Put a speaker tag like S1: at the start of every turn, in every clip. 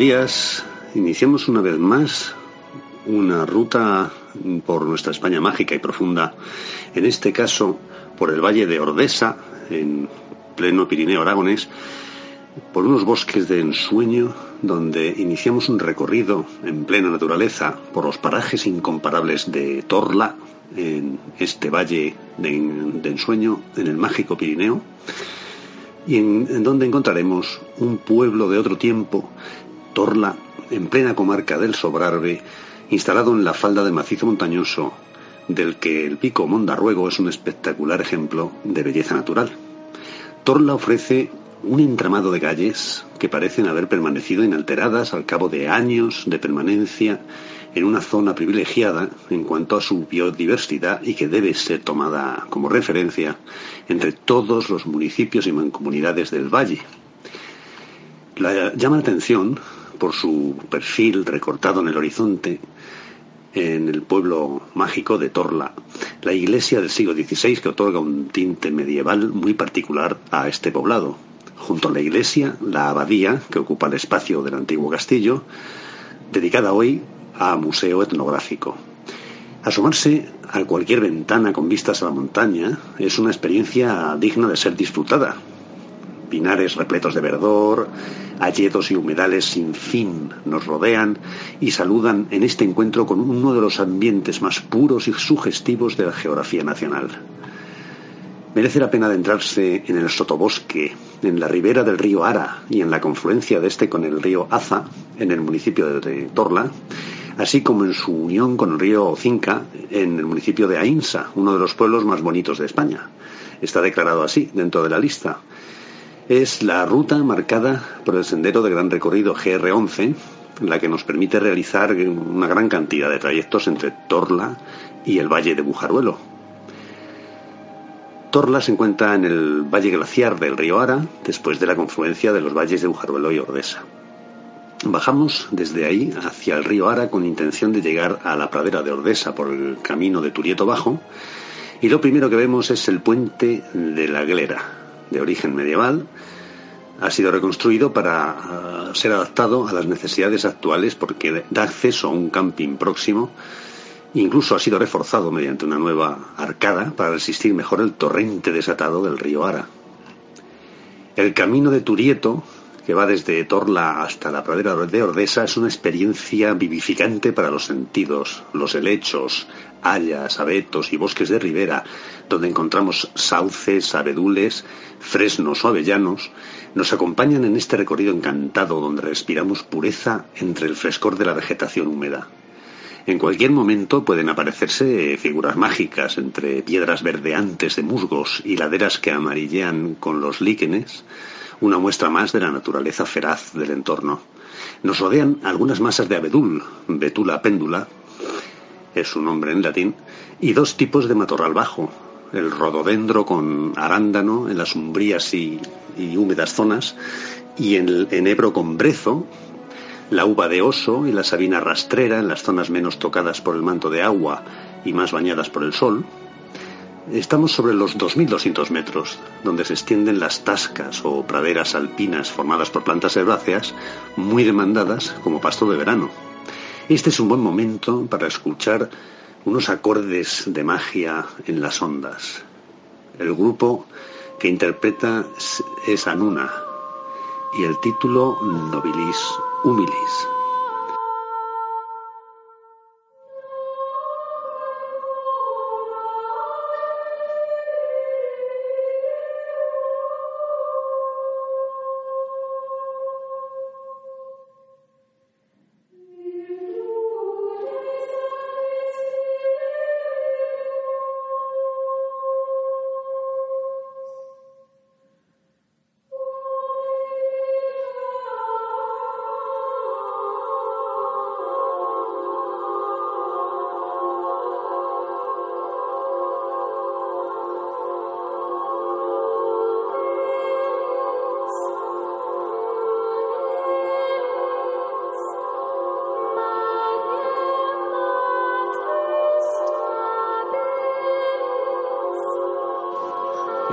S1: días. Iniciamos una vez más una ruta por nuestra España mágica y profunda, en este caso por el Valle de Ordesa, en pleno Pirineo Aragones, por unos bosques de ensueño donde iniciamos un recorrido en plena naturaleza por los parajes incomparables de Torla, en este valle de, ensueño, en el mágico Pirineo, y en, donde encontraremos un pueblo de otro tiempo, Torla, en plena comarca del Sobrarbe, instalado en la falda del macizo montañoso, del que el pico Mondarruego es un espectacular ejemplo de belleza natural. Torla ofrece un entramado de calles que parecen haber permanecido inalteradas al cabo de años de permanencia en una zona privilegiada en cuanto a su biodiversidad y que debe ser tomada como referencia entre todos los municipios y mancomunidades del valle. La, llama la atención por su perfil recortado en el horizonte en el pueblo mágico de Torla, la iglesia del siglo XVI que otorga un tinte medieval muy particular a este poblado. Junto a la iglesia, la abadía, que ocupa el espacio del antiguo castillo, dedicada hoy a museo etnográfico. Asomarse a cualquier ventana con vistas a la montaña es una experiencia digna de ser disfrutada. Pinares repletos de verdor, hayedos y humedales sin fin nos rodean y saludan en este encuentro con uno de los ambientes más puros y sugestivos de la geografía nacional. Merece la pena adentrarse en el sotobosque, en la ribera del río Ara y en la confluencia de este con el río Aza, en el municipio de Torla, así como en su unión con el río Cinca, en el municipio de Ainsa, uno de los pueblos más bonitos de España. Está declarado así dentro de la lista. Es la ruta marcada por el sendero de gran recorrido GR11, la que nos permite realizar una gran cantidad de trayectos entre Torla y el Valle de Bujaruelo, Torla se encuentra en el valle glaciar del río Ara, después de la confluencia de los valles de Ujaruelo y Ordesa. Bajamos desde ahí hacia el río Ara con intención de llegar a la pradera de Ordesa por el camino de Turieto Bajo, y lo primero que vemos es el puente de la Glera, de origen medieval. Ha sido reconstruido para ah, ser adaptado a las necesidades actuales porque da acceso a un camping próximo Incluso ha sido reforzado mediante una nueva arcada para resistir mejor el torrente desatado del río Ara. El camino de Turieto, que va desde Torla hasta la pradera de Ordesa, es una experiencia vivificante para los sentidos. Los helechos, hayas, abetos y bosques de ribera, donde encontramos sauces, abedules, fresnos o avellanos, nos acompañan en este recorrido encantado donde respiramos pureza entre el frescor de la vegetación húmeda. En cualquier momento pueden aparecerse figuras mágicas entre piedras verdeantes de musgos y laderas que amarillean con los líquenes, una muestra más de la naturaleza feraz del entorno. Nos rodean algunas masas de abedul, betula péndula, es su nombre en latín, y dos tipos de matorral bajo, el rododendro con arándano en las umbrías y, húmedas zonas, y el enebro con brezo, la uva de oso y la sabina rastrera en las zonas menos tocadas por el manto de agua y más bañadas por el sol. Estamos sobre los 2.200 metros, donde se extienden las tascas o praderas alpinas formadas por plantas herbáceas muy demandadas como pasto de verano. Este es un buen momento para escuchar unos acordes de magia en las ondas. El grupo que interpreta es Anuna y el título Nobilis humilis.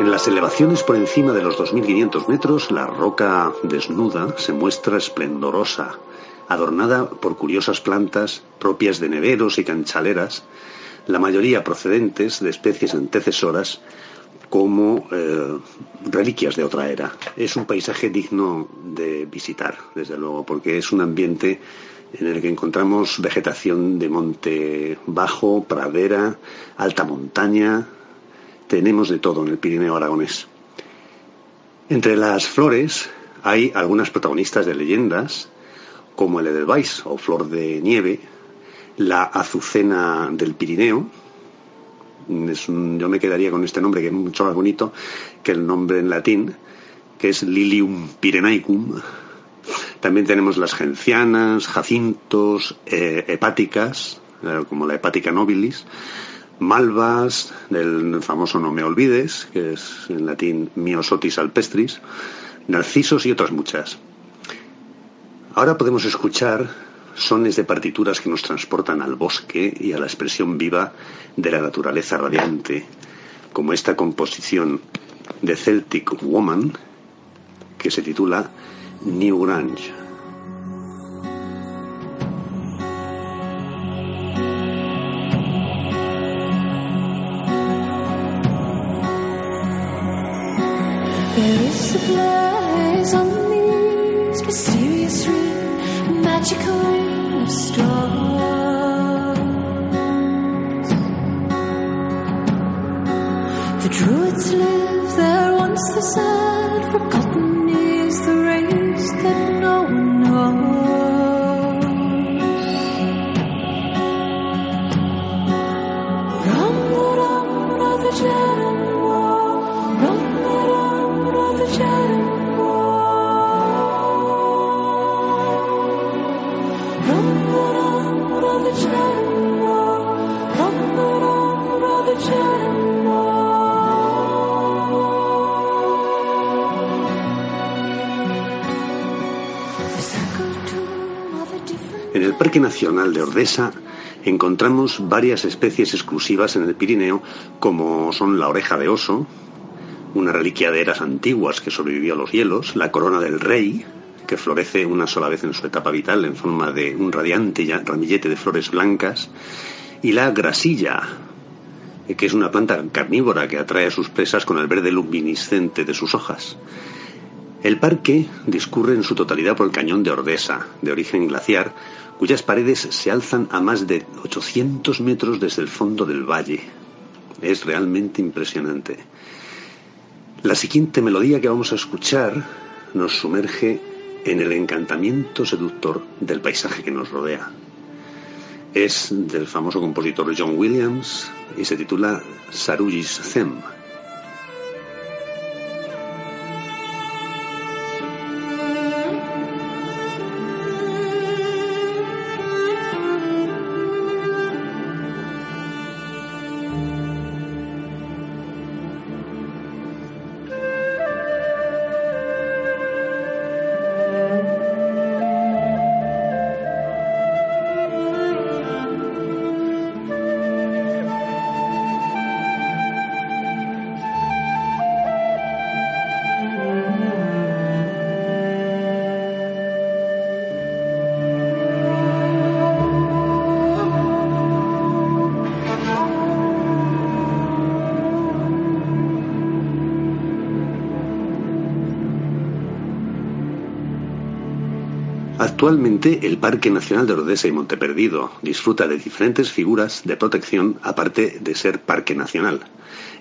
S1: En las elevaciones por encima de los 2.500 metros, la roca desnuda se muestra esplendorosa, adornada por curiosas plantas propias de neveros y canchaleras, la mayoría procedentes de especies antecesoras como eh, reliquias de otra era. Es un paisaje digno de visitar, desde luego, porque es un ambiente en el que encontramos vegetación de monte bajo, pradera, alta montaña, tenemos de todo en el Pirineo aragonés. Entre las flores hay algunas protagonistas de leyendas, como el Edelweiss o flor de nieve, la azucena del Pirineo. yo me quedaría con este nombre que es mucho más bonito que el nombre en latín, que es Lilium pirenaicum. También tenemos las gencianas, jacintos, eh, hepáticas, eh, como la hepática nobilis, malvas, del famoso No me olvides, que es en latín Miosotis alpestris, narcisos y otras muchas. Ahora podemos escuchar sones de partituras que nos transportan al bosque y a la expresión viva de la naturaleza radiante, como esta composición de Celtic Woman que se titula New Grange.
S2: On mysterious ring, magical ring of. The druids live there once the sun.
S1: Parque Nacional de Ordesa encontramos varias especies exclusivas en el Pirineo, como son la oreja de oso, una reliquia de eras antiguas que sobrevivió a los hielos, la corona del rey, que florece una sola vez en su etapa vital en forma de un radiante ramillete de flores blancas, y la grasilla, que es una planta carnívora que atrae a sus presas con el verde luminiscente de sus hojas. El parque discurre en su totalidad por el cañón de Ordesa, de origen glaciar, cuyas paredes se alzan a más de 800 metros desde el fondo del valle. Es realmente impresionante. La siguiente melodía que vamos a escuchar nos sumerge en el encantamiento seductor del paisaje que nos rodea. Es del famoso compositor John Williams y se titula Sarujis Them. Actualmente, el Parque Nacional de Ordesa y Monteperdido disfruta de diferentes figuras de protección aparte de ser Parque Nacional.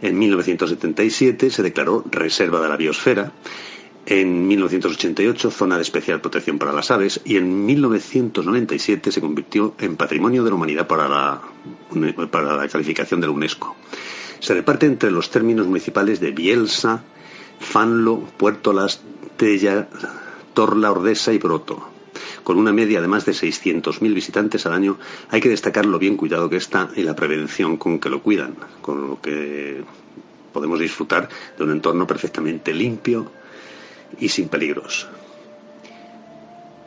S1: En 1977 se declaró Reserva de la Biosfera, en 1988 Zona de Especial Protección para las Aves y en 1997 se convirtió en Patrimonio de la Humanidad para la, para la calificación de la UNESCO. Se reparte entre los términos municipales de Bielsa, Fanlo, Puerto Las, Tella, Torla, Ordesa y Broto con una media de más de 600.000 visitantes al año, hay que destacar lo bien cuidado que está y la prevención con que lo cuidan, con lo que podemos disfrutar de un entorno perfectamente limpio y sin peligros.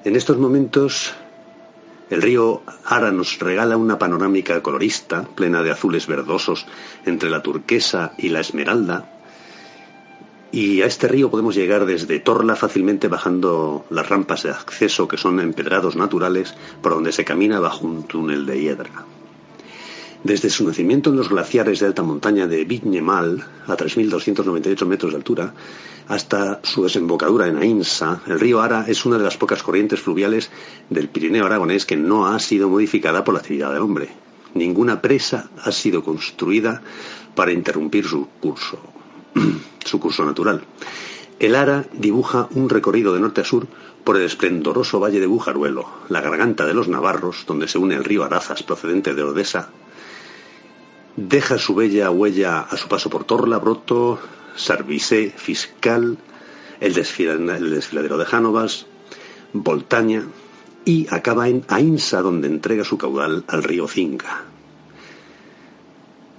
S1: En estos momentos, el río Ara nos regala una panorámica colorista, plena de azules verdosos entre la turquesa y la esmeralda, Y a este río podemos llegar desde Torla fácilmente bajando las rampas de acceso que son empedrados naturales por donde se camina bajo un túnel de hiedra. Desde su nacimiento en los glaciares de alta montaña de Viñemal, a 3.298 metros de altura, hasta su desembocadura en Ainsa, el río Ara es una de las pocas corrientes fluviales del Pirineo aragonés que no ha sido modificada por la actividad del hombre. Ninguna presa ha sido construida para interrumpir su curso, su curso natural. El Ara dibuja un recorrido de norte a sur por el esplendoroso valle de Bujaruelo, la garganta de los Navarros, donde se une el río Arazas procedente de Odesa deja su bella huella a su paso por Torla, Broto, Sarvisé, Fiscal, el, desfiladero de Jánovas, Voltaña y acaba en Ainsa, donde entrega su caudal al río Cinca.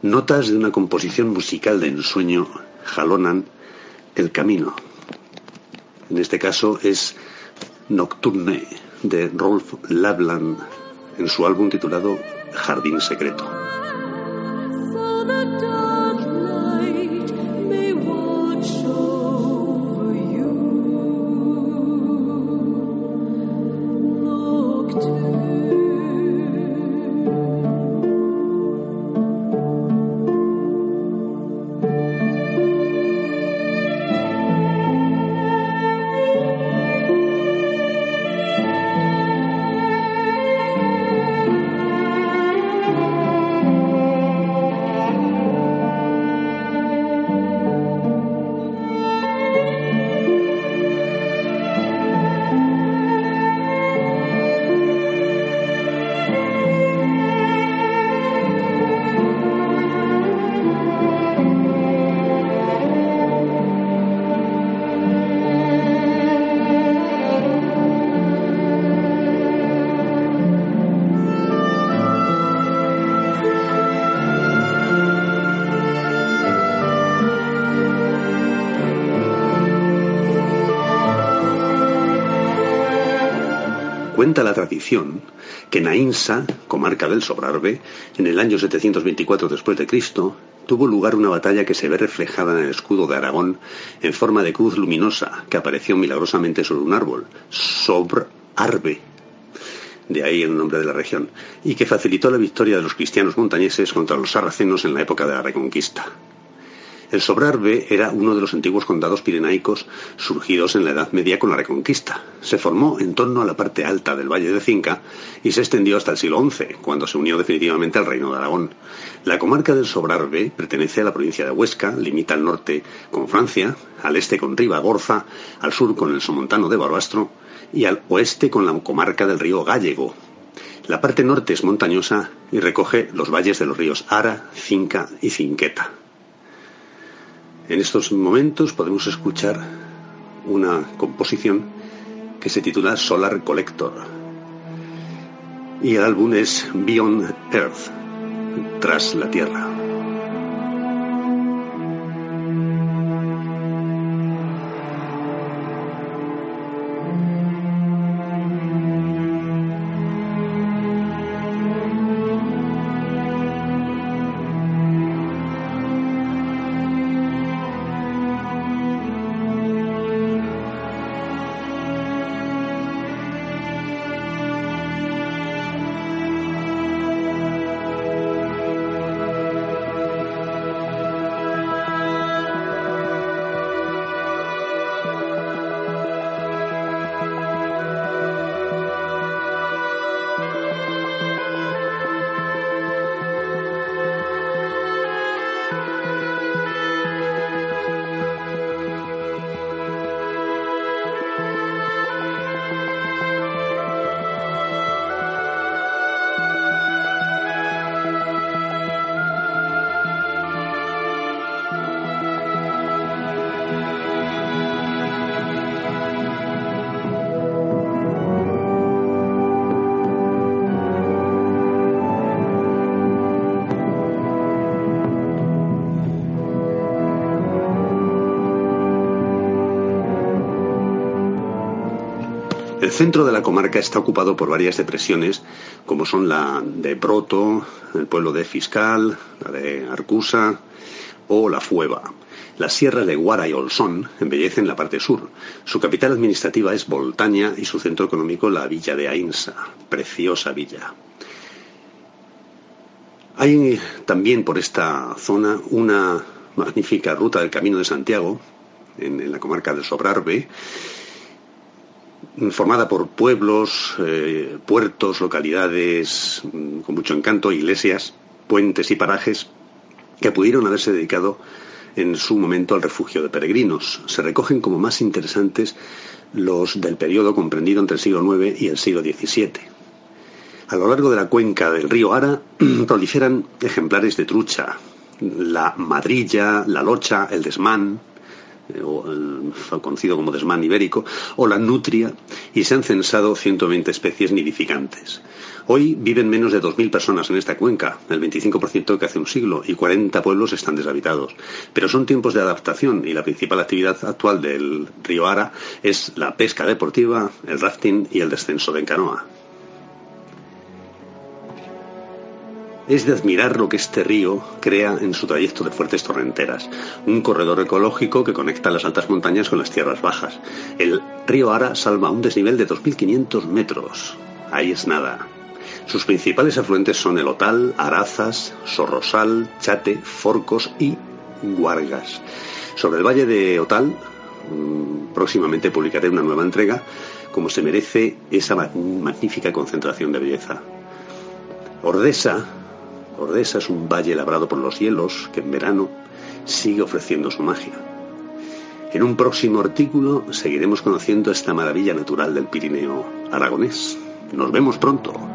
S1: Notas de una composición musical de ensueño jalonan el camino. En este caso es Nocturne de Rolf Labland en su álbum titulado Jardín Secreto. Cuenta la tradición que en Ainsa, comarca del Sobrarbe, en el año 724 después de Cristo, tuvo lugar una batalla que se ve reflejada en el escudo de Aragón en forma de cruz luminosa que apareció milagrosamente sobre un árbol, Sobrarbe, de ahí el nombre de la región, y que facilitó la victoria de los cristianos montañeses contra los sarracenos en la época de la Reconquista. El Sobrarbe era uno de los antiguos condados pirenaicos surgidos en la Edad Media con la Reconquista. Se formó en torno a la parte alta del Valle de Cinca y se extendió hasta el siglo XI, cuando se unió definitivamente al Reino de Aragón. La comarca del Sobrarbe pertenece a la provincia de Huesca, limita al norte con Francia, al este con Ribagorza, al sur con el Somontano de Barbastro y al oeste con la comarca del río Gallego, la parte norte es montañosa y recoge los valles de los ríos Ara, Cinca y Cinqueta. En estos momentos podemos escuchar una composición que se titula Solar Collector. Y el álbum es Beyond Earth, tras la Tierra. El centro de la comarca está ocupado por varias depresiones, como son la de Broto, el pueblo de Fiscal, la de Arcusa o la Fueva. Las sierras de Guara y Olsón embellecen la parte sur. Su capital administrativa es Voltaña y su centro económico la villa de Ainsa, preciosa villa. Hay también por esta zona una magnífica ruta del Camino de Santiago, en, la comarca del Sobrarbe, formada por pueblos, eh, puertos, localidades mm, con mucho encanto, iglesias, puentes y parajes que pudieron haberse dedicado en su momento al refugio de peregrinos. Se recogen como más interesantes los del periodo comprendido entre el siglo IX y el siglo XVII. A lo largo de la cuenca del río Ara proliferan ejemplares de trucha, la madrilla, la locha, el desmán, eh, o conocido como desmán ibérico, o la nutria, y se han censado 120 especies nidificantes. Hoy viven menos de 2.000 personas en esta cuenca, el 25% que hace un siglo, y 40 pueblos están deshabitados. Pero son tiempos de adaptación y la principal actividad actual del río Ara es la pesca deportiva, el rafting y el descenso de canoa. Es de admirar lo que este río crea en su trayecto de fuertes torrenteras, un corredor ecológico que conecta las altas montañas con las tierras bajas. El río Ara salva un desnivel de 2.500 metros. Ahí es nada. Sus principales afluentes son el Otal, Arazas, Sorrosal, Chate, Forcos y Guargas. Sobre el valle de Otal, mm, próximamente publicaré una nueva entrega, como se merece esa magnífica concentración de belleza. Ordesa Ordesa es un valle labrado por los hielos que en verano sigue ofreciendo su magia. En un próximo artículo seguiremos conociendo esta maravilla natural del Pirineo aragonés. Nos vemos pronto.